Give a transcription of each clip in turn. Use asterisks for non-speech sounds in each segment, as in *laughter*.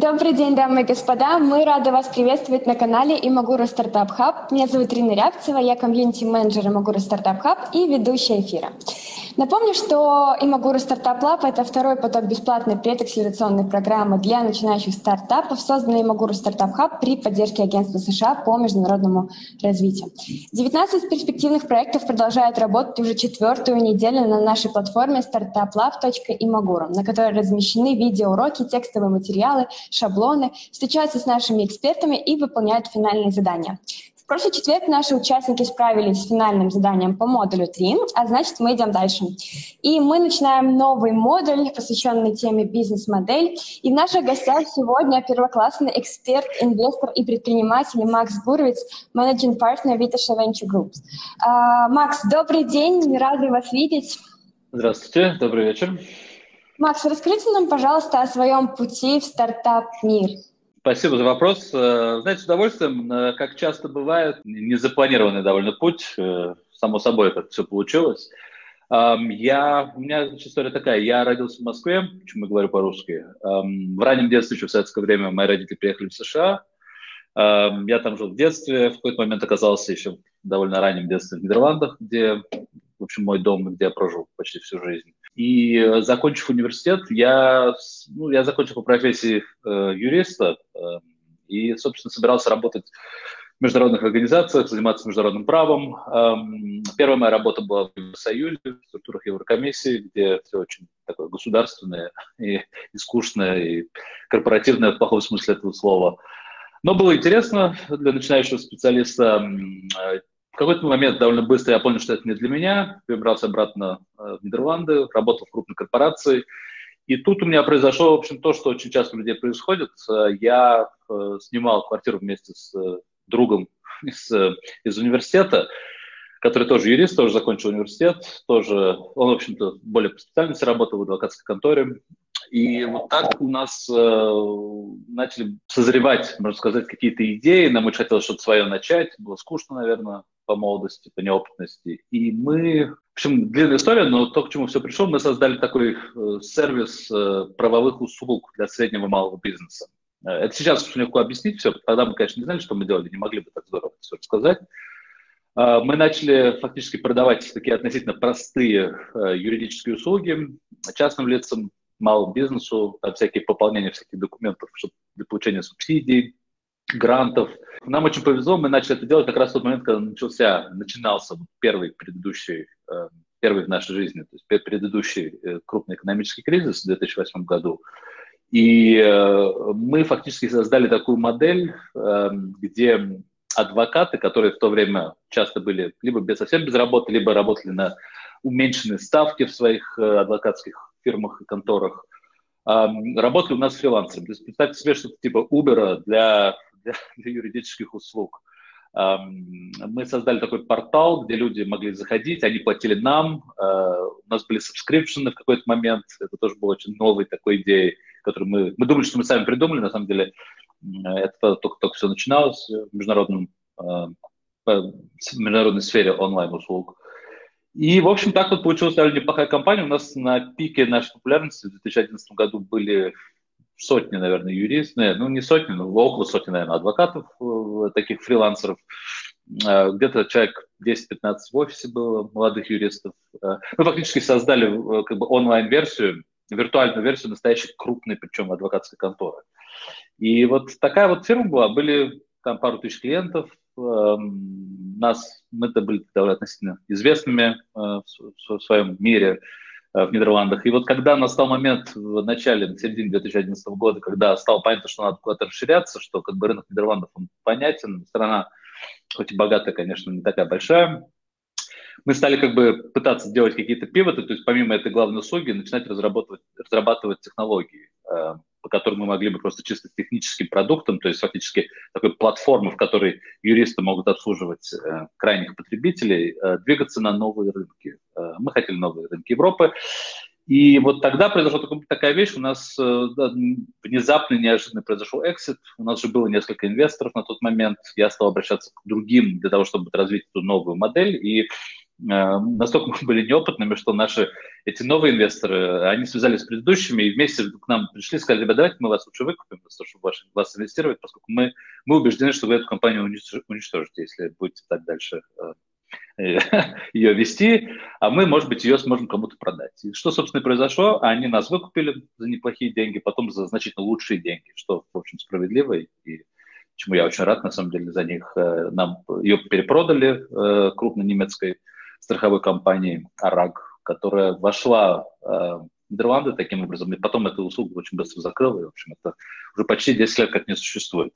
Добрый день, дамы и господа. Мы рады вас приветствовать на канале Imaguru Startup Hub. Меня зовут Рина Рябцева, я комьюнити-менеджер Imaguru Startup Hub и ведущая эфира. Напомню, что Имагура Стартап Лаб – это второй поток бесплатной предакселерационной программы для начинающих стартапов, созданной Imaguru Startup Hub при поддержке Агентства США по международному развитию. 19 перспективных проектов продолжают работать уже четвертую неделю на нашей платформе startuplab.imaguru, на которой размещены видеоуроки, текстовые материалы, шаблоны, встречаются с нашими экспертами и выполняют финальные задания. В прошлый четверг наши участники справились с финальным заданием по модулю 3, а значит, мы идем дальше. И мы начинаем новый модуль, посвященный теме бизнес-модель. И в наших гостях сегодня первоклассный эксперт, инвестор и предприниматель Макс Гуровиц, менеджинг партнер Vitaша Venture Group. Uh, Макс, добрый день, рады вас видеть. Здравствуйте, добрый вечер. Макс, расскажите нам, пожалуйста, о своем пути в стартап-мир. Спасибо за вопрос. Э, знаете, с удовольствием, э, как часто бывает, незапланированный довольно путь. Э, само собой это все получилось. Я, у меня история такая. Я родился в Москве, почему я говорю по-русски. В раннем детстве, еще в советское время, мои родители приехали в США. Я там жил в детстве, в какой-то момент оказался еще в довольно раннем детстве в Нидерландах, где, в общем, мой дом, где я прожил почти всю жизнь. И э, закончив университет, я, ну, я закончил по профессии э, юриста э, и, собственно, собирался работать в международных организациях, заниматься международным правом. Эм, первая моя работа была в Евросоюзе, в структурах Еврокомиссии, где все очень такое государственное и, и скучное, и корпоративное в плохом смысле этого слова. Но было интересно для начинающего специалиста. Какой-то момент довольно быстро я понял, что это не для меня, перебрался обратно э, в Нидерланды, работал в крупной корпорации. И тут у меня произошло, в общем, то, что очень часто у людей происходит. Э, я э, снимал квартиру вместе с другом *laughs* из, из университета, который тоже юрист, тоже закончил университет, тоже, он, в общем-то, более по специальности работал в адвокатской конторе. И вот так у нас э, начали созревать, можно сказать, какие-то идеи. Нам очень хотелось что-то свое начать. Было скучно, наверное по молодости, по неопытности. И мы, в общем, длинная история, но то, к чему все пришло, мы создали такой э, сервис э, правовых услуг для среднего и малого бизнеса. Э, это сейчас очень легко объяснить все. Тогда мы, конечно, не знали, что мы делали, не могли бы так здорово все рассказать. Э, мы начали фактически продавать такие относительно простые э, юридические услуги частным лицам, малому бизнесу, всякие пополнения всяких документов для получения субсидий, грантов. Нам очень повезло, мы начали это делать как раз в тот момент, когда начался, начинался первый предыдущий, э, первый в нашей жизни, то есть предыдущий э, крупный экономический кризис в 2008 году. И э, мы фактически создали такую модель, где адвокаты, которые в то время часто были либо без, совсем без работы, либо работали на уменьшенные ставки в своих адвокатских фирмах и конторах, работали у нас фрилансерами. То есть представьте себе что-то типа Uber для для, *laughs* для юридических услуг. Мы создали такой портал, где люди могли заходить, они платили нам, э, у нас были subscription ы в какой-то момент, это тоже было очень новой такой идеей, которую мы, мы думали, что мы сами придумали, на самом деле это только-только все начиналось в международном э, в международной сфере онлайн-услуг. И, в общем, так вот получилась довольно неплохая компания. У нас на пике нашей популярности в 2011 году были сотни, наверное, юристов, ну не сотни, но около сотни, наверное, адвокатов, э, таких фрилансеров. Э, где-то человек 10-15 в офисе было, молодых юристов. Э, мы фактически создали как бы онлайн-версию, виртуальную версию настоящей крупной, причем адвокатской конторы. И вот такая вот фирма была, были там пару тысяч клиентов, эм, нас, мы-то были довольно относительно известными в своем мире, в Нидерландах. И вот когда настал момент в начале, в середине 2011 года, когда стало понятно, что надо куда-то расширяться, что как бы рынок Нидерландов он понятен, страна хоть и богатая, конечно, не такая большая, мы стали как бы пытаться делать какие-то пивоты, то есть помимо этой главной услуги начинать разрабатывать, разрабатывать технологии, э, по которым мы могли бы просто чисто техническим продуктом, то есть фактически такой платформы, в которой юристы могут обслуживать э, крайних потребителей, э, двигаться на новые рынки. Э, мы хотели новые рынки Европы. И вот тогда произошла такая вещь, у нас э, внезапно, неожиданно произошел эксит, у нас же было несколько инвесторов на тот момент, я стал обращаться к другим для того, чтобы развить эту новую модель, и настолько мы были неопытными, что наши эти новые инвесторы, они связались с предыдущими и вместе к нам пришли и сказали, ребята, давайте мы вас лучше выкупим, чтобы ваш, вас инвестировать, поскольку мы, мы убеждены, что вы эту компанию уничтожите, если будете так дальше *laughs* ее вести, а мы, может быть, ее сможем кому-то продать. И что, собственно, и произошло? Они нас выкупили за неплохие деньги, потом за значительно лучшие деньги, что, в общем, справедливо, и чему я очень рад, на самом деле, за них. Э, нам ее перепродали э, крупной немецкой страховой компании «Араг», которая вошла э, Нидерланды таким образом, и потом эту услугу очень быстро закрыл, и, в общем, это уже почти 10 лет как не существует.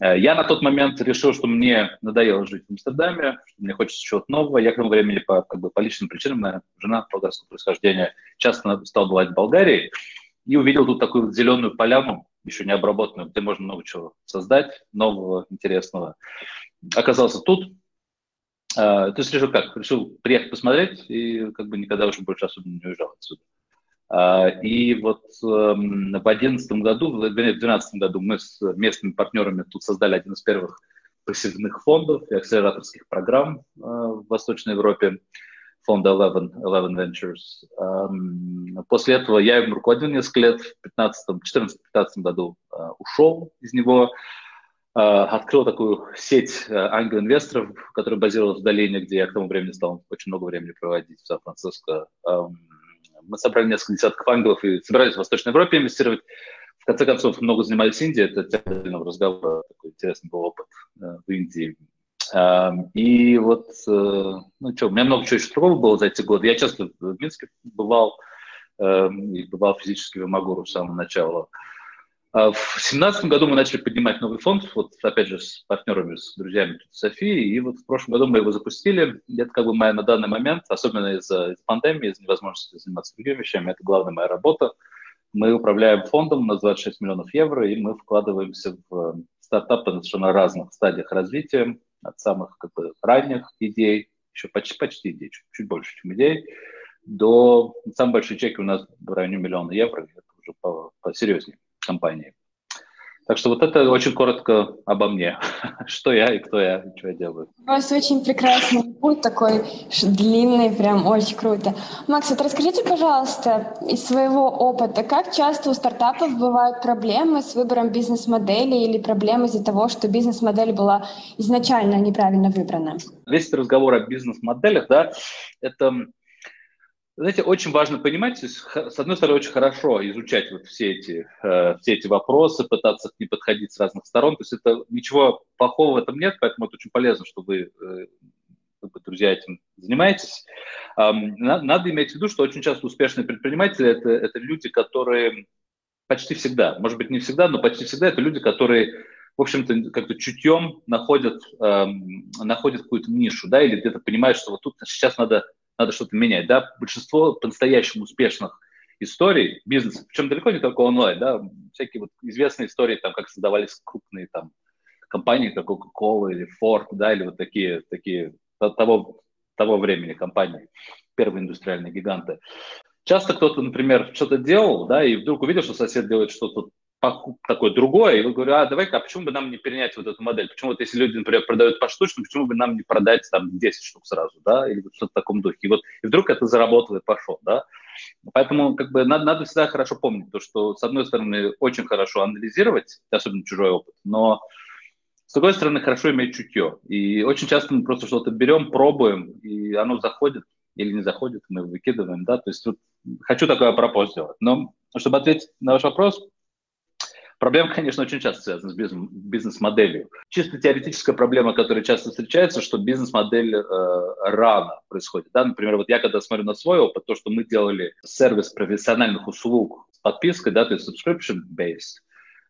Э, я на тот момент решил, что мне надоело жить в Амстердаме, что мне хочется чего-то нового. Я к тому времени по, как бы, по личным причинам, моя жена болгарского происхождения, часто стал бывать в Болгарии, и увидел тут такую зеленую поляну, еще не обработанную, где можно много чего создать, нового, интересного. Оказался тут, то есть решил как? Решил приехать посмотреть и как бы никогда уже больше особенно не уезжал отсюда. А, и вот эм, в 2011 году, в 2012 году мы с местными партнерами тут создали один из первых пассивных фондов и акселераторских программ э, в Восточной Европе, фонда Eleven, Eleven Ventures. Эм, после этого я им руководил несколько лет, в 2014-2015 году э, ушел из него, открыл такую сеть ангел-инвесторов, которая базировалась в долине, где я к тому времени стал очень много времени проводить в Сан-Франциско эм, мы собрали несколько десятков ангелов и собирались в Восточной Европе инвестировать. В конце концов, много занимались Индией, это отдельного разговора, такой интересный был опыт э, в Индии. Э, и вот, э, ну что, у меня много чего еще другого было за эти годы. Я часто в Минске бывал, э, и бывал физически в Магуру с самого начала. В 2017 году мы начали поднимать новый фонд, вот опять же с партнерами, с друзьями Софии, и вот в прошлом году мы его запустили. И это как бы моя на данный момент, особенно из-за из пандемии, из невозможности заниматься другими вещами, это главная моя работа. Мы управляем фондом на 26 миллионов евро, и мы вкладываемся в э, стартапы на совершенно разных стадиях развития, от самых как бы, ранних идей, еще почти, почти идей, чуть, чуть больше, чем идей, до самой большой чеки у нас в районе миллиона евро, это уже по, посерьезнее компании. Так что вот это очень коротко обо мне. *laughs* что я и кто я, и что я делаю. У вас очень прекрасный путь такой длинный, прям очень круто. Макс, вот расскажите, пожалуйста, из своего опыта, как часто у стартапов бывают проблемы с выбором бизнес-модели или проблемы из-за того, что бизнес-модель была изначально неправильно выбрана? Весь разговор о бизнес-моделях, да, это знаете, очень важно понимать, с одной стороны, очень хорошо изучать вот все эти, э, все эти вопросы, пытаться к ним подходить с разных сторон. То есть это ничего плохого в этом нет, поэтому это очень полезно, что вы, э, друзья, этим занимаетесь. Надо иметь в виду, что очень часто успешные предприниматели это, это люди, которые почти всегда, может быть, не всегда, но почти всегда это люди, которые в общем-то, как-то чутьем находят, эм, находят какую-то нишу, да, или где-то понимают, что вот тут сейчас надо надо что-то менять, да, большинство по-настоящему успешных историй бизнеса, причем далеко не только онлайн, да, всякие вот известные истории, там, как создавались крупные там компании, как Coca-Cola или Ford, да, или вот такие, такие того, того времени компании, первые индустриальные гиганты. Часто кто-то, например, что-то делал, да, и вдруг увидел, что сосед делает что-то такое другое, и вы говорите, а давай-ка, а почему бы нам не перенять вот эту модель? Почему вот если люди, например, продают поштучно, почему бы нам не продать там 10 штук сразу, да, или что-то в таком духе? И вот и вдруг это заработало и пошло, да. Поэтому как бы надо, надо всегда хорошо помнить то, что с одной стороны очень хорошо анализировать, особенно чужой опыт, но с другой стороны хорошо иметь чутье. И очень часто мы просто что-то берем, пробуем, и оно заходит или не заходит, мы выкидываем, да, то есть тут хочу такое пропоз сделать. Но чтобы ответить на ваш вопрос, Проблема, конечно, очень часто связана с бизнес-моделью. Чисто теоретическая проблема, которая часто встречается, что бизнес-модель э, рано происходит. Да? Например, вот я когда смотрю на свой опыт, то, что мы делали сервис профессиональных услуг с подпиской, да, то есть subscription-based,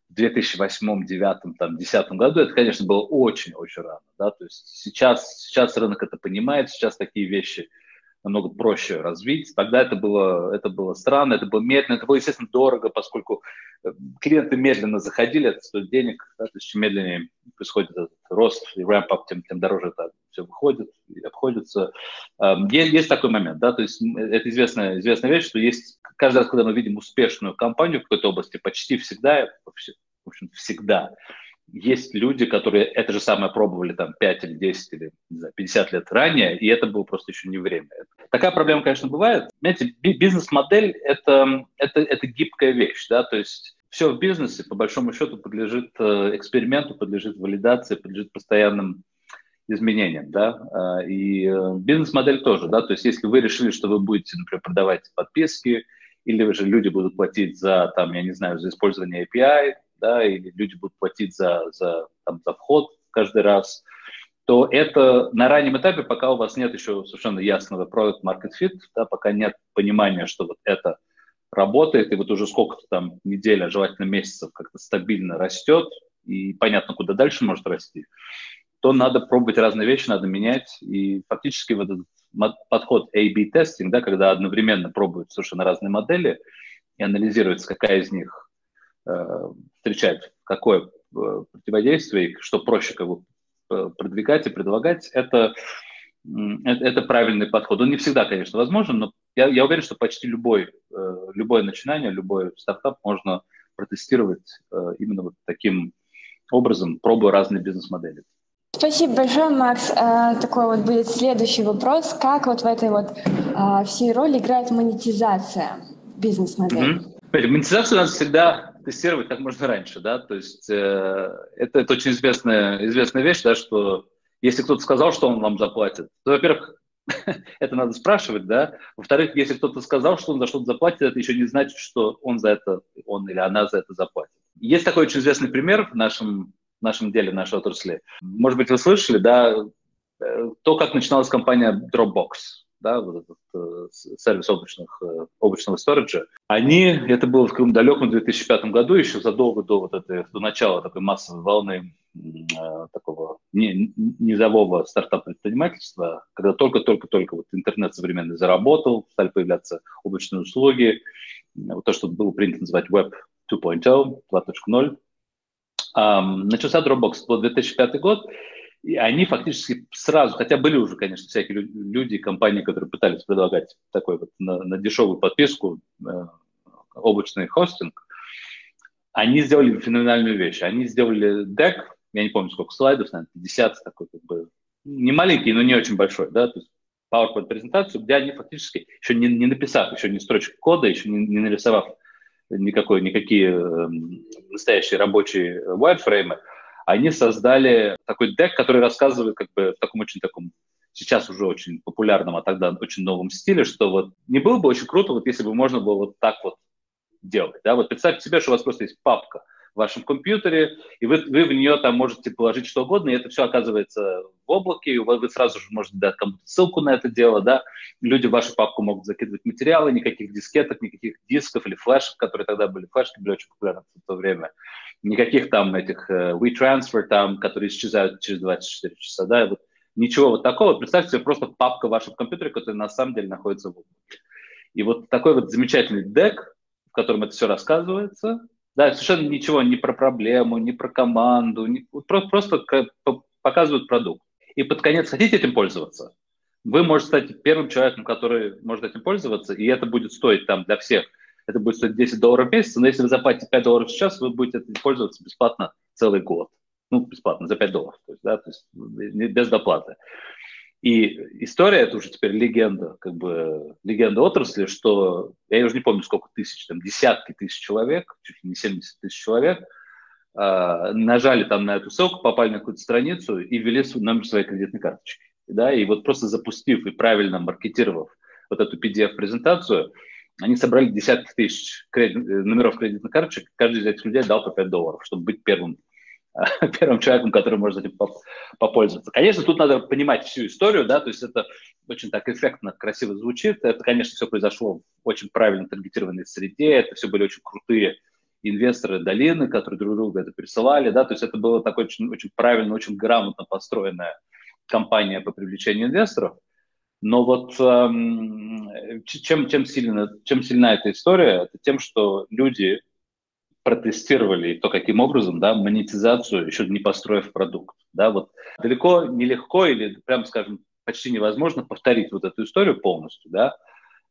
в 2008, 2009, там, 2010 году, это, конечно, было очень-очень рано. Да? То есть сейчас, сейчас рынок это понимает, сейчас такие вещи – намного проще развить. Тогда это было, это было странно, это было медленно, это было, естественно, дорого, поскольку э, клиенты медленно заходили, это стоит денег, да, то есть чем медленнее происходит этот рост и ramp-up, тем, тем дороже это все выходит и обходится. Эм, есть, есть такой момент, да, то есть это известная, известная вещь, что есть каждый раз, когда мы видим успешную компанию в какой-то области, почти всегда, в общем, всегда, есть люди, которые это же самое пробовали там 5 или 10 или не знаю, 50 лет ранее, и это было просто еще не время. Такая проблема, конечно, бывает. Знаете, бизнес-модель это, это, это гибкая вещь, да, то есть все в бизнесе, по большому счету, подлежит э, эксперименту, подлежит валидации, подлежит постоянным изменениям, да, а, и э, бизнес-модель тоже, да, то есть если вы решили, что вы будете, например, продавать подписки, или же люди будут платить за, там, я не знаю, за использование API, да, или люди будут платить за, за, там, за вход каждый раз, то это на раннем этапе, пока у вас нет еще совершенно ясного product market fit, да, пока нет понимания, что вот это работает, и вот уже сколько-то там недель, а желательно месяцев как-то стабильно растет, и понятно, куда дальше может расти, то надо пробовать разные вещи, надо менять, и фактически вот этот подход A-B тестинг, да, когда одновременно пробуют совершенно разные модели и анализируется, какая из них э, встречает какое э, противодействие, что проще как бы э, продвигать и предлагать, это, это, правильный подход. Он не всегда, конечно, возможен, но я, я уверен, что почти любой, любое начинание, любой стартап можно протестировать именно вот таким образом, пробуя разные бизнес-модели. Спасибо большое, Макс. Такой вот будет следующий вопрос. Как вот в этой вот всей роли играет монетизация бизнес-модели? Mm-hmm. Монетизацию надо всегда тестировать как можно раньше, да, то есть э, это, это очень известная, известная вещь, да, что если кто-то сказал, что он вам заплатит, то, во-первых, *laughs* это надо спрашивать, да, во-вторых, если кто-то сказал, что он за что-то заплатит, это еще не значит, что он за это, он или она за это заплатит. Есть такой очень известный пример в нашем в нашем деле, в нашей отрасли. Может быть, вы слышали, да, э, то, как начиналась компания Dropbox, да, вот этот э, сервис облачных, э, облачного сториджа, они, это было в каком далеком 2005 году, еще задолго до вот этой, до начала такой массовой волны э, такого не, низового стартап-предпринимательства, когда только-только-только вот интернет современный заработал, стали появляться облачные услуги, вот то, что было принято называть Web 2.0, 2.0, начался Dropbox, это был 2005 год, и они фактически сразу, хотя были уже, конечно, всякие люди, компании, которые пытались предлагать такой вот на, на дешевую подписку э, облачный хостинг, они сделали феноменальную вещь. Они сделали дек, я не помню, сколько слайдов, наверное, 50, такой как бы, не маленький, но не очень большой, да, то есть PowerPoint-презентацию, где они фактически, еще не, не написав, еще не строчек кода, еще не, не нарисовав никакой, никакие э, настоящие рабочие wireframe, они создали такой дек, который рассказывает как бы в таком очень таком сейчас уже очень популярном, а тогда очень новом стиле, что вот не было бы очень круто, вот если бы можно было вот так вот делать, да, вот представьте себе, что у вас просто есть папка, в вашем компьютере, и вы, вы в нее там можете положить что угодно, и это все оказывается в облаке, и вы сразу же можете дать кому-то ссылку на это дело, да, люди в вашу папку могут закидывать материалы, никаких дискеток, никаких дисков или флешек, которые тогда были, флешки были очень популярны в то время, никаких там этих uh, WeTransfer там, которые исчезают через 24 часа, да, вот ничего вот такого. Представьте себе просто папка в вашем компьютере, которая на самом деле находится в облаке. И вот такой вот замечательный дек, в котором это все рассказывается, да, совершенно ничего не про проблему, не про команду, не, просто, просто показывают продукт. И под конец хотите этим пользоваться, вы можете стать первым человеком, который может этим пользоваться, и это будет стоить там для всех, это будет стоить 10 долларов в месяц, но если вы заплатите 5 долларов сейчас, вы будете этим пользоваться бесплатно целый год. Ну, бесплатно, за 5 долларов, то есть, да, то есть без доплаты. И история, это уже теперь легенда, как бы легенда отрасли, что, я уже не помню, сколько тысяч, там десятки тысяч человек, чуть ли не 70 тысяч человек, э, нажали там на эту ссылку, попали на какую-то страницу и ввели номер своей кредитной карточки. Да, и вот просто запустив и правильно маркетировав вот эту PDF-презентацию, они собрали десятки тысяч кредит, номеров кредитных карточек, каждый из этих людей дал по 5 долларов, чтобы быть первым *laughs* первым человеком, который может этим попользоваться. Конечно, тут надо понимать всю историю, да, то есть это очень так эффектно, красиво звучит. Это, конечно, все произошло в очень правильно таргетированной среде, это все были очень крутые инвесторы долины, которые друг другу это присылали, да, то есть это была такая очень, очень правильно, очень грамотно построенная компания по привлечению инвесторов. Но вот эм, чем, чем, сильно, чем сильна эта история, это тем, что люди, протестировали то, каким образом, да, монетизацию, еще не построив продукт. Да, вот далеко нелегко или, прям скажем, почти невозможно повторить вот эту историю полностью, да,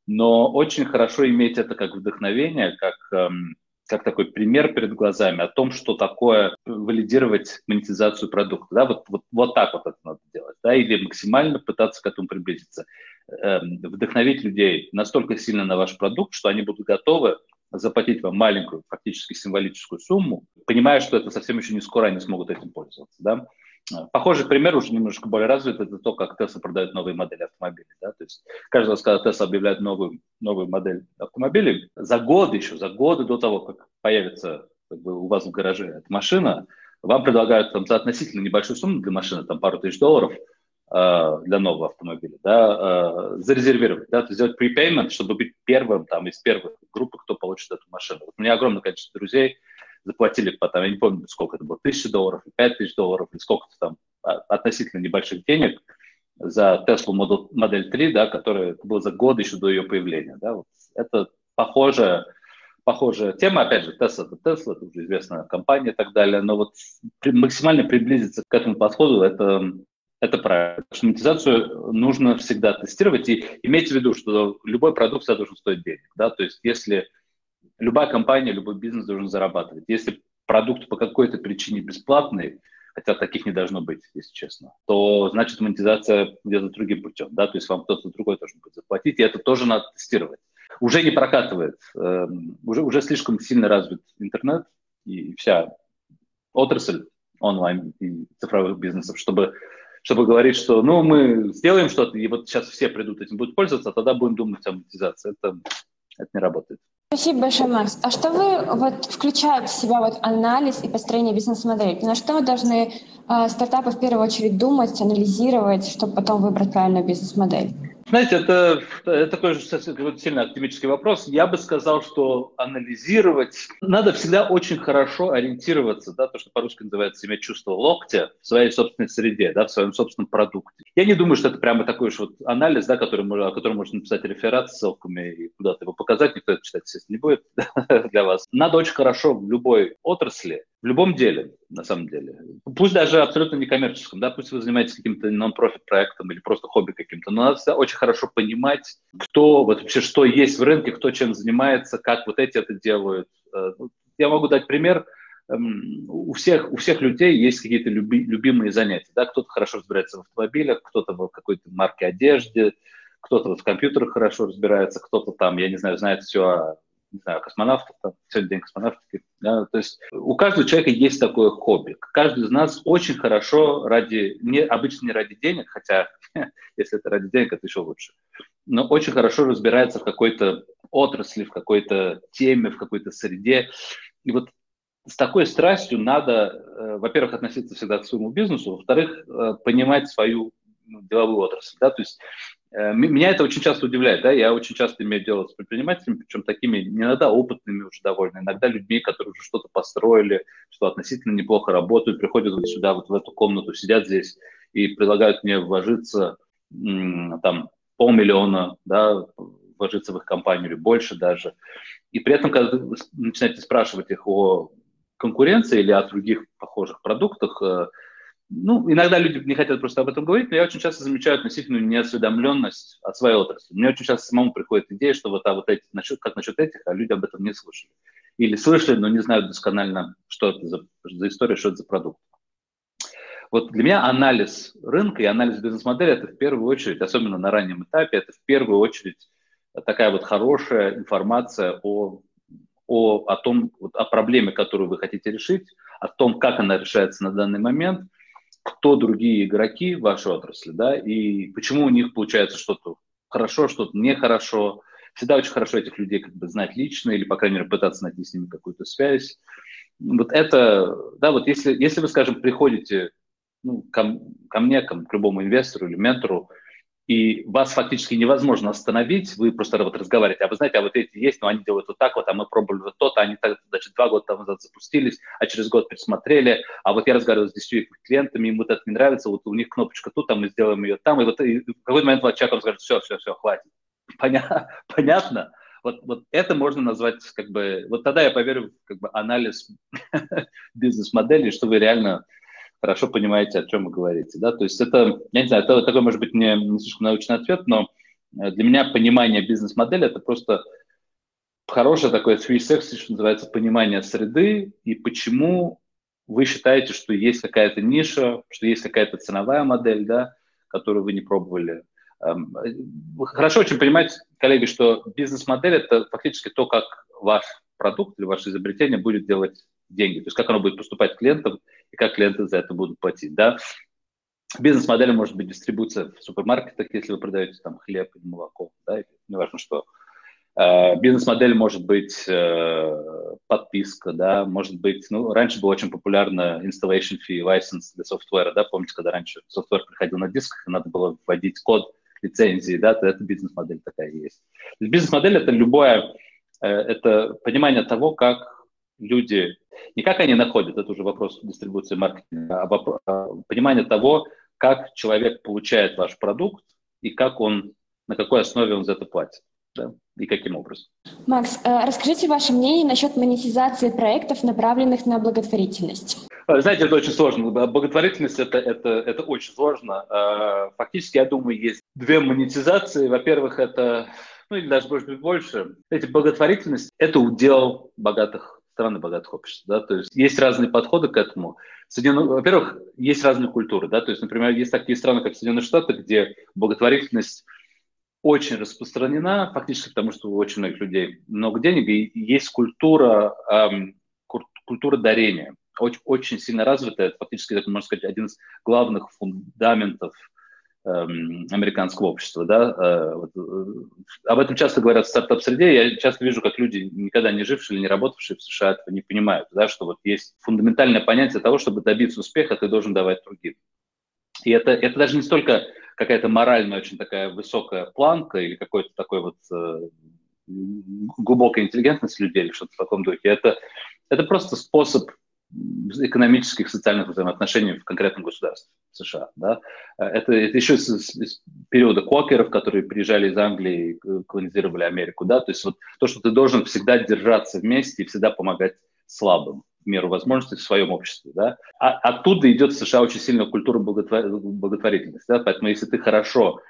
но очень хорошо иметь это как вдохновение, как, эм, как такой пример перед глазами о том, что такое валидировать монетизацию продукта. Да? Вот, вот, вот так вот это надо делать. Да? Или максимально пытаться к этому приблизиться. Эм, вдохновить людей настолько сильно на ваш продукт, что они будут готовы заплатить вам маленькую, фактически символическую сумму, понимая, что это совсем еще не скоро они смогут этим пользоваться. Да? Похожий пример уже немножко более развит, это то, как Tesla продает новые модели автомобилей. Да? То есть каждый раз, когда Tesla объявляет новую, новую модель автомобилей, за год еще, за годы до того, как появится как бы, у вас в гараже эта машина, вам предлагают там, за относительно небольшую сумму для машины, там пару тысяч долларов, для нового автомобиля, да, э, зарезервировать, да, сделать prepayment, чтобы быть первым там из первых группы, кто получит эту машину. Вот у меня огромное количество друзей, заплатили потом, я не помню, сколько это было, тысячи долларов, пять тысяч долларов, или сколько-то там а, относительно небольших денег за Tesla Model, Model 3, да, которая была за год еще до ее появления. Да, вот это похожая, похожая тема, опять же, Tesla это Tesla, это уже известная компания и так далее, но вот максимально приблизиться к этому подходу, это, это правильно. Монетизацию нужно всегда тестировать и имейте в виду, что любой продукт всегда должен стоить денег. Да? То есть если любая компания, любой бизнес должен зарабатывать. Если продукт по какой-то причине бесплатный, хотя таких не должно быть, если честно, то значит монетизация где-то другим путем, да, то есть вам кто-то другой должен будет заплатить, и это тоже надо тестировать. Уже не прокатывает, э, уже, уже слишком сильно развит интернет и вся отрасль онлайн и цифровых бизнесов, чтобы, чтобы говорить, что ну мы сделаем что-то, и вот сейчас все придут этим будут пользоваться, а тогда будем думать о монетизации. Это, это не работает. Спасибо большое, Макс. А что вы вот включаете в себя вот анализ и построение бизнес-модели? На что должны э, стартапы в первую очередь думать, анализировать, чтобы потом выбрать правильную бизнес-модель? Знаете, это, это такой же сильно академический вопрос. Я бы сказал, что анализировать надо всегда очень хорошо ориентироваться, да, то, что по-русски называется иметь чувство локтя в своей собственной среде, да, в своем собственном продукте. Я не думаю, что это прямо такой уж вот анализ, да, который, о котором можно написать реферат с ссылками и куда-то его показать, никто это читать, естественно, не будет *laughs* для вас. Надо очень хорошо в любой отрасли в любом деле, на самом деле. Пусть даже абсолютно некоммерческом, да, пусть вы занимаетесь каким-то нон-профит проектом или просто хобби каким-то, но надо очень хорошо понимать, кто, вот вообще, что есть в рынке, кто чем занимается, как вот эти это делают. Э, ну, я могу дать пример. Эм, у всех, у всех людей есть какие-то люби, любимые занятия. Да? Кто-то хорошо разбирается в автомобилях, кто-то в какой-то марке одежды, кто-то вот в компьютерах хорошо разбирается, кто-то там, я не знаю, знает все о не знаю, космонавтов, там, сегодня день космонавтики. Да, то есть у каждого человека есть такое хобби. Каждый из нас очень хорошо ради, не, обычно не ради денег, хотя *laughs* если это ради денег, это еще лучше, но очень хорошо разбирается в какой-то отрасли, в какой-то теме, в какой-то среде. И вот с такой страстью надо, э, во-первых, относиться всегда к своему бизнесу, во-вторых, э, понимать свою ну, деловую отрасль. Да? То есть меня это очень часто удивляет, да, я очень часто имею дело с предпринимателями, причем такими не иногда опытными уже довольно, иногда людьми, которые уже что-то построили, что относительно неплохо работают, приходят вот сюда, вот в эту комнату, сидят здесь и предлагают мне вложиться там полмиллиона, да, вложиться в их компанию или больше даже. И при этом, когда вы начинаете спрашивать их о конкуренции или о других похожих продуктах, э, ну, иногда люди не хотят просто об этом говорить, но я очень часто замечаю относительную неосведомленность от своей отрасли. Мне очень часто самому приходит идея, что вот, а вот эти, насчет, как насчет этих, а люди об этом не слышали. Или слышали, но не знают досконально, что это за, за история, что это за продукт. Вот для меня анализ рынка и анализ бизнес-модели – это в первую очередь, особенно на раннем этапе, это в первую очередь такая вот хорошая информация о, о, о том, о проблеме, которую вы хотите решить, о том, как она решается на данный момент – кто другие игроки в вашей отрасли, да, и почему у них получается что-то хорошо, что-то нехорошо. Всегда очень хорошо этих людей как бы знать лично или, по крайней мере, пытаться найти с ними какую-то связь. Вот это, да, вот если, если вы, скажем, приходите ну, ко, ко мне, ко, к любому инвестору или ментору, и вас фактически невозможно остановить, вы просто вот разговариваете, а вы знаете, а вот эти есть, но они делают вот так вот, а мы пробовали вот то-то, они, так, значит, два года там назад запустились, а через год пересмотрели, а вот я разговаривал с десятью клиентами, им вот это не нравится, вот у них кнопочка тут, а мы сделаем ее там, и вот и в какой-то момент человек вам скажет, все, все, все, хватит. *laughs* Поня- понятно? Вот, вот это можно назвать как бы, вот тогда я поверю как бы анализ *laughs* бизнес-модели, что вы реально хорошо понимаете, о чем вы говорите. Да? То есть это, я не знаю, это такой, может быть, не, не слишком научный ответ, но э, для меня понимание бизнес-модели – это просто хорошее такое 360, что называется, понимание среды и почему вы считаете, что есть какая-то ниша, что есть какая-то ценовая модель, да, которую вы не пробовали. Эм, хорошо очень понимать, коллеги, что бизнес-модель – это фактически то, как ваш продукт или ваше изобретение будет делать деньги, то есть как оно будет поступать клиентам и как клиенты за это будут платить. Да? Бизнес-модель может быть дистрибуция в супермаркетах, если вы продаете там хлеб или молоко, да, неважно что. Э, бизнес-модель может быть э, подписка, да, может быть, ну, раньше было очень популярно installation fee, license для софтвера, да, помните, когда раньше софтвер приходил на дисках, и надо было вводить код лицензии, да, то это бизнес-модель такая есть. Бизнес-модель – это любое, э, это понимание того, как люди, не как они находят, это уже вопрос дистрибуции маркетинга, а вопрос, а понимание того, как человек получает ваш продукт и как он, на какой основе он за это платит да, и каким образом. Макс, э, расскажите ваше мнение насчет монетизации проектов, направленных на благотворительность. Э, знаете, это очень сложно. Благотворительность это, это, это очень сложно. Э, фактически, я думаю, есть две монетизации. Во-первых, это, ну или даже может быть больше. Эти благотворительность – это удел богатых стран и богатых обществ. Да? То есть есть разные подходы к этому. Во-первых, есть разные культуры. Да? То есть, например, есть такие страны, как Соединенные Штаты, где благотворительность очень распространена, фактически потому, что у очень многих людей много денег, и есть культура, эм, культура дарения, очень, очень сильно развитая, фактически, это, можно сказать, один из главных фундаментов американского общества. Да? Э, э, об этом часто говорят в стартап-среде, я часто вижу, как люди, никогда не жившие или не работавшие в США, этого не понимают, да? что вот есть фундаментальное понятие того, чтобы добиться успеха, ты должен давать другим. И это, это даже не столько какая-то моральная очень такая высокая планка или какой-то такой вот э, глубокая интеллигентность людей или что-то в таком духе. Это, это просто способ экономических, социальных взаимоотношений в конкретном государстве США. Да? Это, это еще из, из периода кокеров, которые приезжали из Англии и колонизировали Америку. Да? То есть вот то, что ты должен всегда держаться вместе и всегда помогать слабым в меру возможностей в своем обществе. Да? А, оттуда идет в США очень сильная культура благотвор... благотворительности. Да? Поэтому если ты хорошо,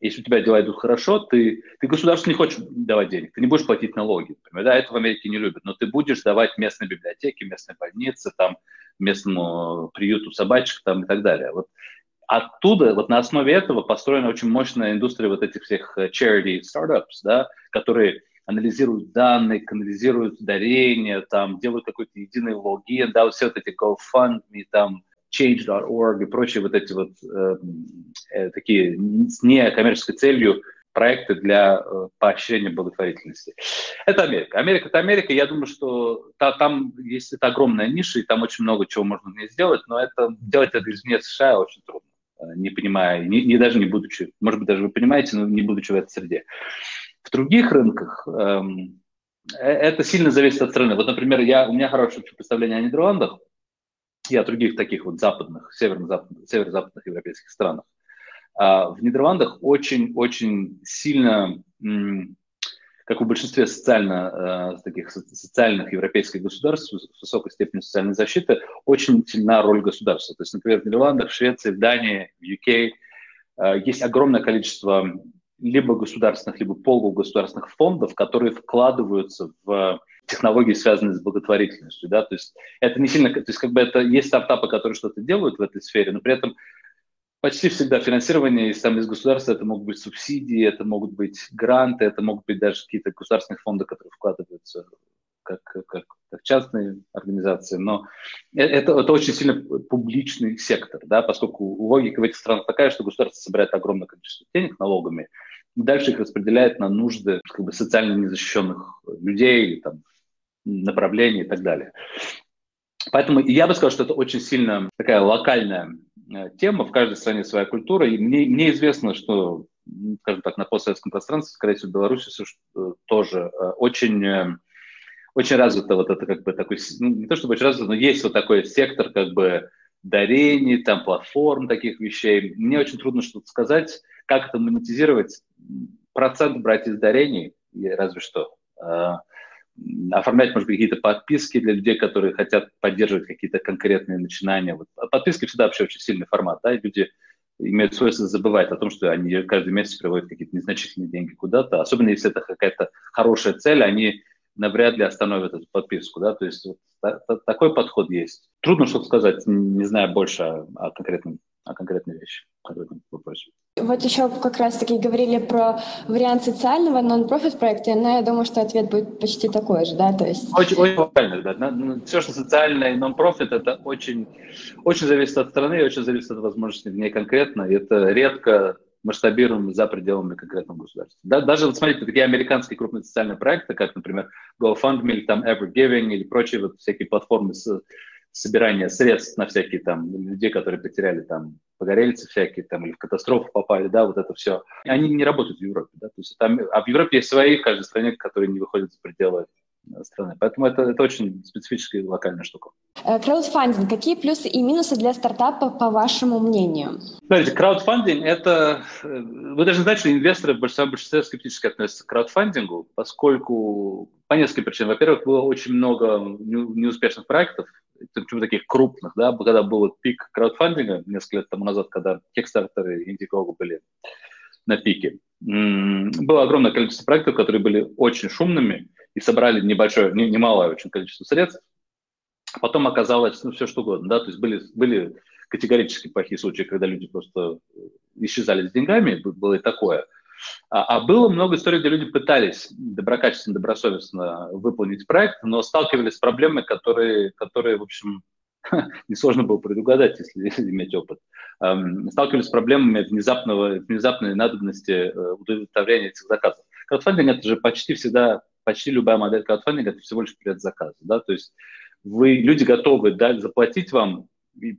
если у тебя дела идут хорошо, ты, ты государству не хочешь давать денег, ты не будешь платить налоги. Например, да, это в Америке не любят, но ты будешь давать местной библиотеке, местной больнице, там, местному приюту собачек там, и так далее. Вот оттуда, вот на основе этого построена очень мощная индустрия вот этих всех э, charity startups, да, которые анализируют данные, канализируют дарения, там, делают какой-то единый логин, да, вот все вот эти GoFundMe, там, Change.org и прочие вот эти вот э, э, такие с некоммерческой целью проекты для э, поощрения благотворительности. Это Америка. Америка – это Америка. Я думаю, что та, там есть это огромная ниша, и там очень много чего можно в сделать, но это делать это извне США очень трудно, э, не понимая, не, не даже не будучи, может быть, даже вы понимаете, но не будучи в этой среде. В других рынках эм, э, это сильно зависит от страны. Вот, например, я, у меня хорошее представление о Нидерландах и о других таких вот западных, северо-западных, северо-западных европейских странах. А в Нидерландах очень-очень сильно, как в большинстве социально, э, таких социальных европейских государств с высокой степенью социальной защиты, очень сильна роль государства. То есть, например, в Нидерландах, в Швеции, в Дании, в UK э, есть огромное количество либо государственных, либо полугосударственных фондов, которые вкладываются в технологии, связанные с благотворительностью, да, то есть это не сильно, то есть как бы это есть стартапы, которые что-то делают в этой сфере, но при этом почти всегда финансирование из, там, из государства, это могут быть субсидии, это могут быть гранты, это могут быть даже какие-то государственные фонды, которые вкладываются как, как, как частные организации, но э, это, это очень сильно публичный сектор, да, поскольку логика в этих странах такая, что государство собирает огромное количество денег налогами, дальше их распределяет на нужды как бы, социально незащищенных людей, или, там, направлений и так далее. Поэтому я бы сказал, что это очень сильно такая локальная э, тема, в каждой стране своя культура, и мне, мне известно, что, скажем так, на постсоветском пространстве, скорее всего, в Беларуси э, тоже очень очень развито вот это как бы такой, ну, не то чтобы очень развито, но есть вот такой сектор как бы дарений, там платформ таких вещей. Мне очень трудно что-то сказать, как это монетизировать. Процент брать из дарений, разве что. Оформлять, может быть, какие-то подписки для людей, которые хотят поддерживать какие-то конкретные начинания. Вот. А подписки всегда вообще очень сильный формат, да, и люди имеют свойство забывать о том, что они каждый месяц приводят какие-то незначительные деньги куда-то, особенно если это какая-то хорошая цель, они навряд ли остановят эту подписку, да, то есть вот, та, та, такой подход есть. Трудно что-то сказать, не знаю больше о, о конкретном о конкретной вещи, о этом вопросе. Вот еще как раз-таки говорили про вариант социального нон-профит проекта, но я думаю, что ответ будет почти такой же, да, то есть... Очень, очень правильно, да. Все, что социальное и нон-профит, это очень, очень зависит от страны, очень зависит от возможностей в ней конкретно, и это редко масштабируем за пределами конкретного государства. Да, даже, вот смотрите, такие американские крупные социальные проекты, как, например, GoFundMe или там Evergiving или прочие вот всякие платформы с собирания средств на всякие там людей, которые потеряли там погорельцы всякие там или в катастрофу попали, да, вот это все. Они не работают в Европе, да, то есть там, а в Европе есть свои в каждой стране, которые не выходят за пределы страны. Поэтому это, это очень специфическая локальная штука. Э, краудфандинг. Какие плюсы и минусы для стартапа, по вашему мнению? Смотрите, краудфандинг – это… Э, вы должны знать, что инвесторы в большинстве, большинстве скептически относятся к краудфандингу, поскольку по нескольким причинам. Во-первых, было очень много неуспешных проектов, причем таких крупных, да, когда был пик краудфандинга несколько лет тому назад, когда Kickstarter и Indiegogo были на пике. Было огромное количество проектов, которые были очень шумными и собрали небольшое, немалое очень количество средств. Потом оказалось, ну, все что угодно, да, то есть были, были категорически плохие случаи, когда люди просто исчезали с деньгами, было и такое – а, а было много историй, где люди пытались доброкачественно, добросовестно выполнить проект, но сталкивались с проблемами, которые, которые в общем, *laughs* несложно было предугадать, если, *laughs* иметь опыт. Эм, сталкивались с проблемами внезапного, внезапной надобности э, удовлетворения этих заказов. Краудфандинг – это же почти всегда, почти любая модель краудфандинга – это всего лишь предзаказ. Да? То есть вы, люди готовы да, заплатить вам,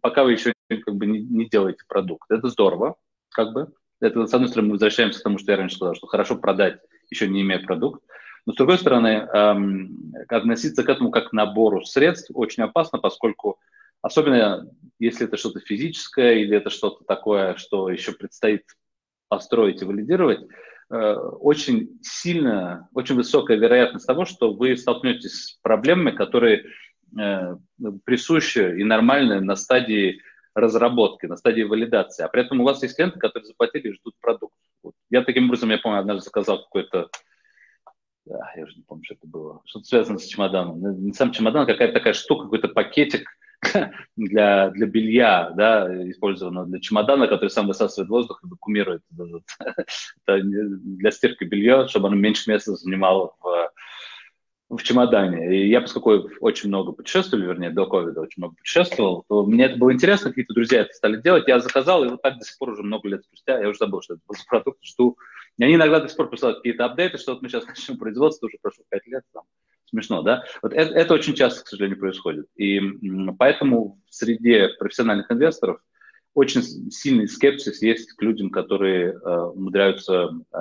пока вы еще как бы, не, не делаете продукт. Это здорово, как бы, это, с одной стороны, мы возвращаемся к тому, что я раньше сказал, что хорошо продать, еще не имея продукт. Но, с другой стороны, эм, относиться к этому как к набору средств очень опасно, поскольку, особенно если это что-то физическое или это что-то такое, что еще предстоит построить и валидировать, э, очень сильно, очень высокая вероятность того, что вы столкнетесь с проблемами, которые э, присущи и нормальны на стадии разработки, на стадии валидации, а при этом у вас есть клиенты, которые заплатили и ждут продукт. Вот. Я таким образом, я помню, однажды заказал какой-то, да, я уже не помню, что это было, что-то связано с чемоданом. Не сам чемодан, а какая-то такая штука, какой-то пакетик для, для белья, да, использованного для чемодана, который сам высасывает воздух и вакуумирует *laughs* для стирки белья, чтобы оно меньше места занимало в в чемодане. И я, поскольку очень много путешествовал, вернее, до ковида очень много путешествовал, то мне это было интересно, какие-то друзья это стали делать. Я заказал, и вот так до сих пор уже много лет спустя, я уже забыл, что это был продукт, жду. И они иногда до сих пор присылают какие-то апдейты, что вот мы сейчас начнем производство, уже прошло 5 лет, там, смешно, да? Вот это, это очень часто, к сожалению, происходит. И поэтому в среде профессиональных инвесторов очень сильный скепсис есть к людям, которые э, умудряются э,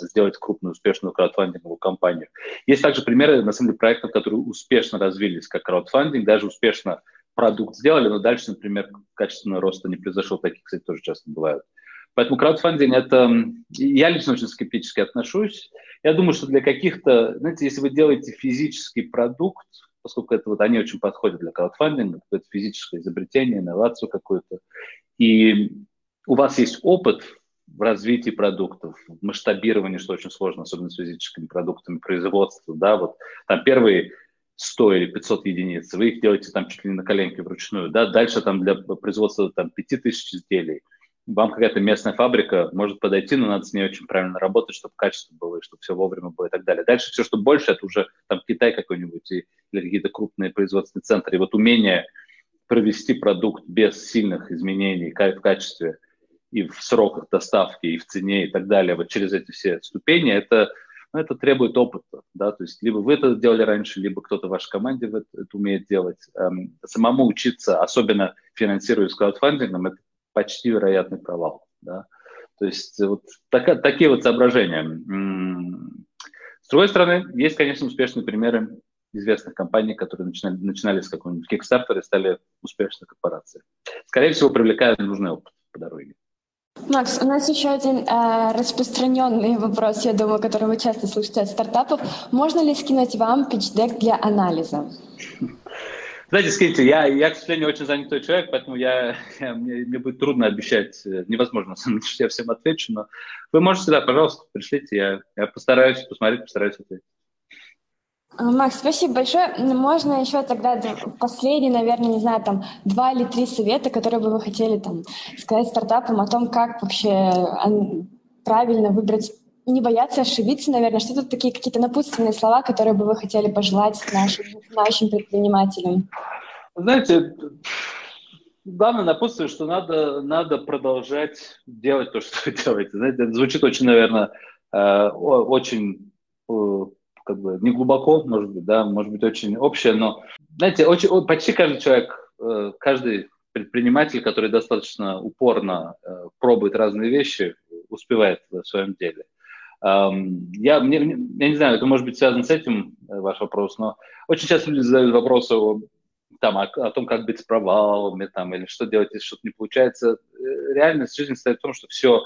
сделать крупную успешную краудфандинговую компанию. Есть также примеры, на самом деле, проектов, которые успешно развились как краудфандинг, даже успешно продукт сделали, но дальше, например, качественного роста не произошел. Такие, кстати, тоже часто бывают. Поэтому краудфандинг – это… Я лично очень скептически отношусь. Я думаю, что для каких-то… Знаете, если вы делаете физический продукт, поскольку это вот они очень подходят для краудфандинга, какое-то физическое изобретение, инновацию какую-то, и у вас есть опыт в развитии продуктов, в масштабировании, что очень сложно, особенно с физическими продуктами, производства, да, вот там первые 100 или 500 единиц, вы их делаете там чуть ли не на коленке вручную, да, дальше там для производства там 5000 изделий, вам какая-то местная фабрика может подойти, но надо с ней очень правильно работать, чтобы качество было, и чтобы все вовремя было и так далее. Дальше все, что больше, это уже там Китай какой-нибудь или какие-то крупные производственные центры. И вот умение провести продукт без сильных изменений в качестве – и в сроках доставки, и в цене, и так далее, вот через эти все ступени, это, ну, это требует опыта, да, то есть либо вы это делали раньше, либо кто-то в вашей команде это, это умеет делать. Эм, самому учиться, особенно финансируя с краудфандингом, это почти вероятный провал, да. То есть вот так, такие вот соображения. С другой стороны, есть, конечно, успешные примеры известных компаний, которые начинали, начинали с какого-нибудь Kickstarter и стали успешной корпорацией. Скорее всего, привлекают нужный опыт по дороге. Макс, у нас еще один э, распространенный вопрос, я думаю, который вы часто слышите от стартапов. Можно ли скинуть вам deck для анализа? *laughs* Знаете, скажите, я, я, к сожалению, очень занятой человек, поэтому я, я, мне, мне будет трудно обещать, э, невозможно, *laughs* что я всем отвечу, но вы можете, да, пожалуйста, пришлите, я, я постараюсь посмотреть, постараюсь ответить. А, Макс, спасибо большое. Можно еще тогда последний, наверное, не знаю, там два или три совета, которые бы вы хотели там сказать стартапам о том, как вообще правильно выбрать, не бояться ошибиться, наверное. Что тут такие какие-то напутственные слова, которые бы вы хотели пожелать нашим начинающим предпринимателям? Знаете, главное напутствие, что надо, надо продолжать делать то, что вы делаете. Знаете, это звучит очень, наверное, э, очень э, как бы не глубоко, может быть, да, может быть, очень общее, но, знаете, очень, почти каждый человек, э, каждый предприниматель, который достаточно упорно э, пробует разные вещи, успевает в своем деле. Я, мне, я не знаю, это может быть связано с этим, э, ваш вопрос, но очень часто люди задают вопросы о, там, о, о том, как быть с провалами, там, или что делать, если что-то не получается. Реальность жизни состоит в том, что все,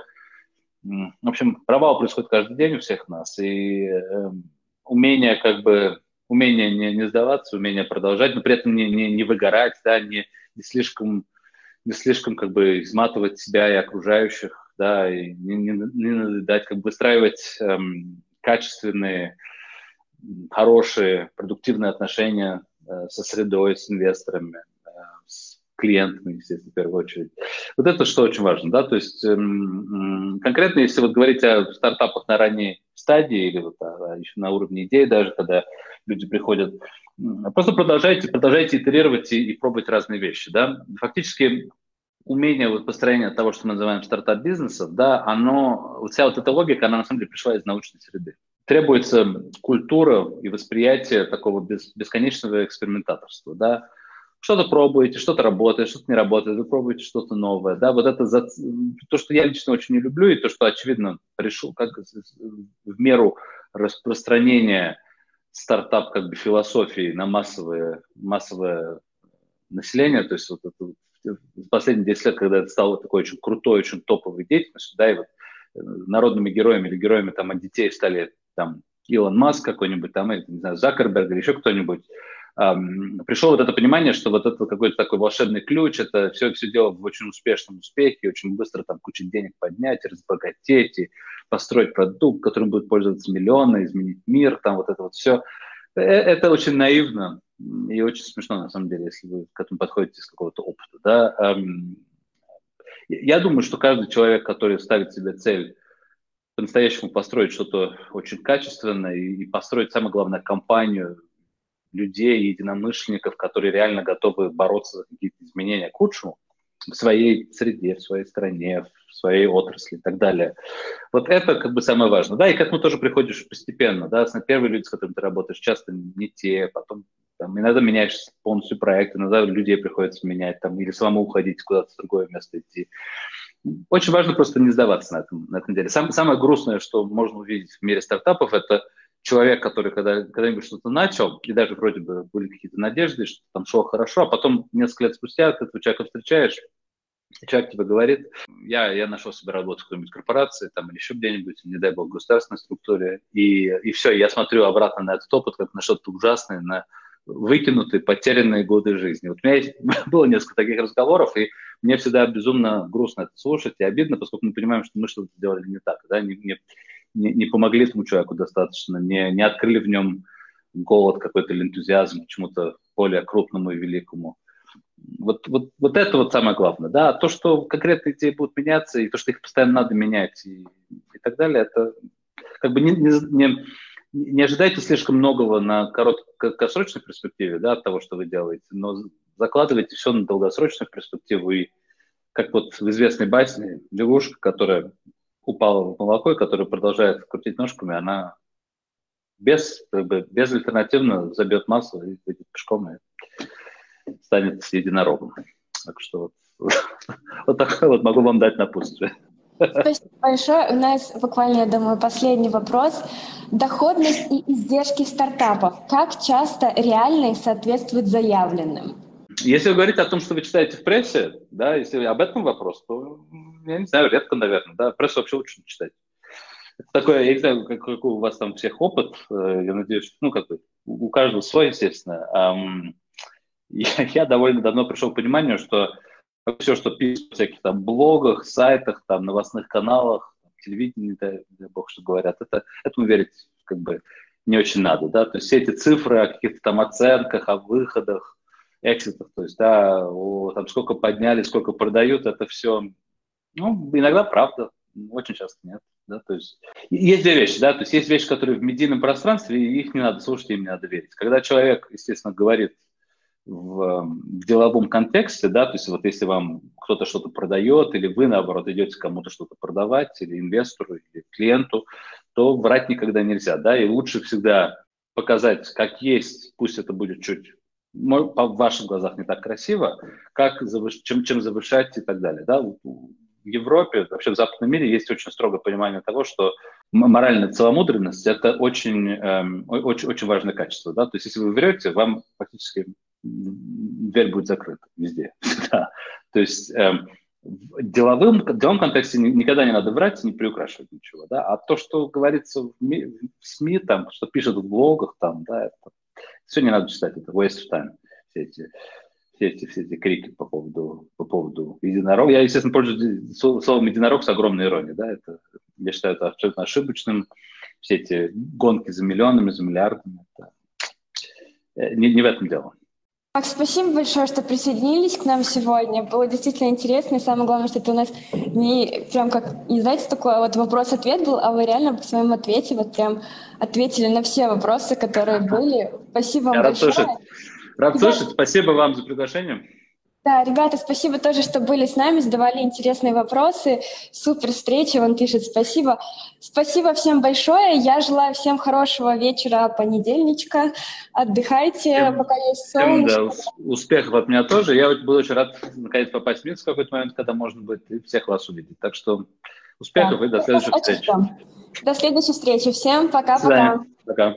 в общем, провал происходит каждый день у всех нас, и э, умение как бы умение не, не сдаваться, умение продолжать, но при этом не, не, не выгорать, да, не, не слишком не слишком как бы изматывать себя и окружающих, да, и не, не, не надоедать, как бы выстраивать эм, качественные, хорошие, продуктивные отношения э, со средой, с инвесторами, э, с клиентами, естественно, в первую очередь. Вот это что очень важно, да, то есть эм, конкретно, если вот говорить о стартапах на ранней стадии или вот а, еще на уровне идеи даже, когда люди приходят, просто продолжайте, продолжайте итерировать и, и пробовать разные вещи, да. Фактически умение вот построения того, что мы называем стартап-бизнесов, да, оно, вот вся вот эта логика, она на самом деле пришла из научной среды. Требуется культура и восприятие такого бес, бесконечного экспериментаторства, да, что-то пробуете, что-то работает, что-то не работает, вы пробуете что-то новое, да, вот это за... то, что я лично очень не люблю, и то, что, очевидно, пришел как в меру распространения стартап как бы философии на массовое, массовое население, то есть вот это в последние 10 лет, когда это стало такой очень крутой, очень топовой деятельностью, да, и вот э, народными героями или героями там от детей стали там Илон Маск какой-нибудь там, или, не знаю, Закерберг или еще кто-нибудь, пришло вот это понимание, что вот это какой-то такой волшебный ключ, это все, все дело в очень успешном успехе, очень быстро там кучу денег поднять, разбогатеть и построить продукт, которым будут пользоваться миллионы, изменить мир, там вот это вот все. Э, это очень наивно и очень смешно, на самом деле, если вы к этому подходите с какого-то опыта. Да? Я думаю, что каждый человек, который ставит себе цель по-настоящему построить что-то очень качественное и построить, самое главное, компанию, людей, единомышленников, которые реально готовы бороться за какие-то изменения к лучшему в своей среде, в своей стране, в своей отрасли и так далее. Вот это как бы самое важное. Да, и к этому тоже приходишь постепенно. Да, первые люди, с которыми ты работаешь, часто не те, потом там, иногда меняешь полностью проект, иногда людей приходится менять, там, или самому уходить куда-то в другое место идти. Очень важно просто не сдаваться на этом, на этом деле. Сам, самое грустное, что можно увидеть в мире стартапов, это человек, который когда, когда-нибудь что-то начал, и даже вроде бы были какие-то надежды, что там шло хорошо, а потом несколько лет спустя ты этого человека встречаешь, человек тебе говорит, я, я нашел себе работу в какой-нибудь корпорации там, или еще где-нибудь, не дай бог, в государственной структуре, и, и все, я смотрю обратно на этот опыт как на что-то ужасное, на выкинутые, потерянные годы жизни. Вот у меня есть, *laughs* было несколько таких разговоров, и мне всегда безумно грустно это слушать и обидно, поскольку мы понимаем, что мы что-то сделали не так, да, не, не, не помогли этому человеку достаточно, не, не открыли в нем голод какой-то или энтузиазм к чему-то более крупному и великому. Вот, вот, вот это вот самое главное. Да? То, что конкретные идеи будут меняться, и то, что их постоянно надо менять, и, и так далее, это как бы не, не, не ожидайте слишком многого на короткосрочной перспективе да, от того, что вы делаете, но закладывайте все на долгосрочную перспективу. И как вот в известной басне лягушка, которая упала в молоко и которая продолжает крутить ножками, она без, как бы, безальтернативно забьет массу и выйдет пешком и станет единорогом. Так что вот, *laughs* вот такое вот могу вам дать напутствие. Спасибо большое. У нас буквально, я думаю, последний вопрос. Доходность и издержки стартапов. Как часто реальные соответствуют заявленным? Если вы говорите о том, что вы читаете в прессе, да, если об этом вопрос, то, я не знаю, редко, наверное, да, прессу вообще лучше не читать. Это такое, я не знаю, как, какой у вас там всех опыт, э, я надеюсь, ну, как бы, у каждого свой, естественно. *laughs* я, я довольно давно пришел к пониманию, что все, что пишут в всяких там блогах, сайтах, там, новостных каналах, телевидении, да, дай бог, что говорят, это, этому верить как бы не очень надо, да, то есть все эти цифры о каких-то там оценках, о выходах, экситах, то есть, да, о, там сколько подняли, сколько продают, это все, ну, иногда правда, очень часто нет, да, то есть. Есть две вещи, да, то есть есть вещи, которые в медийном пространстве, и их не надо слушать, им не надо верить. Когда человек, естественно, говорит в, деловом контексте, да, то есть вот если вам кто-то что-то продает, или вы, наоборот, идете кому-то что-то продавать, или инвестору, или клиенту, то врать никогда нельзя, да, и лучше всегда показать, как есть, пусть это будет чуть в ваших глазах не так красиво, как завыш... чем, чем завышать и так далее. Да? В Европе, вообще в западном мире есть очень строгое понимание того, что моральная целомудренность – это очень, эм, очень, очень важное качество. Да? То есть если вы врете, вам фактически дверь будет закрыта везде. *laughs* да. То есть эм, в деловым, в деловом контексте никогда не надо врать, не приукрашивать ничего. Да? А то, что говорится в, в СМИ, там, что пишут в блогах, там, да, это все не надо читать, это waste of time. Все эти, все эти, все эти крики по поводу, по поводу единорога. Я, естественно, пользуюсь словом единорог с огромной иронией. Да? Это, я считаю это абсолютно ошибочным. Все эти гонки за миллионами, за миллиардами. Это, э, не, не в этом дело. Макс, спасибо большое, что присоединились к нам сегодня. Было действительно интересно. И самое главное, что это у нас не прям как, не знаете, такой вот вопрос-ответ был, а вы реально в своем ответе вот прям ответили на все вопросы, которые были. Спасибо вам Я большое. Рад слышать. Рад слышать. Спасибо вам за приглашение. Да, ребята, спасибо тоже, что были с нами, задавали интересные вопросы. Супер встреча, он пишет спасибо. Спасибо всем большое. Я желаю всем хорошего вечера понедельничка. Отдыхайте, всем, пока есть солнце. Да, успехов от меня тоже. Я был очень рад наконец попасть в Минск в какой-то момент, когда можно будет и всех вас увидеть. Так что успехов да. и до следующих встреч. До следующей встречи. Всем пока-пока. Пока.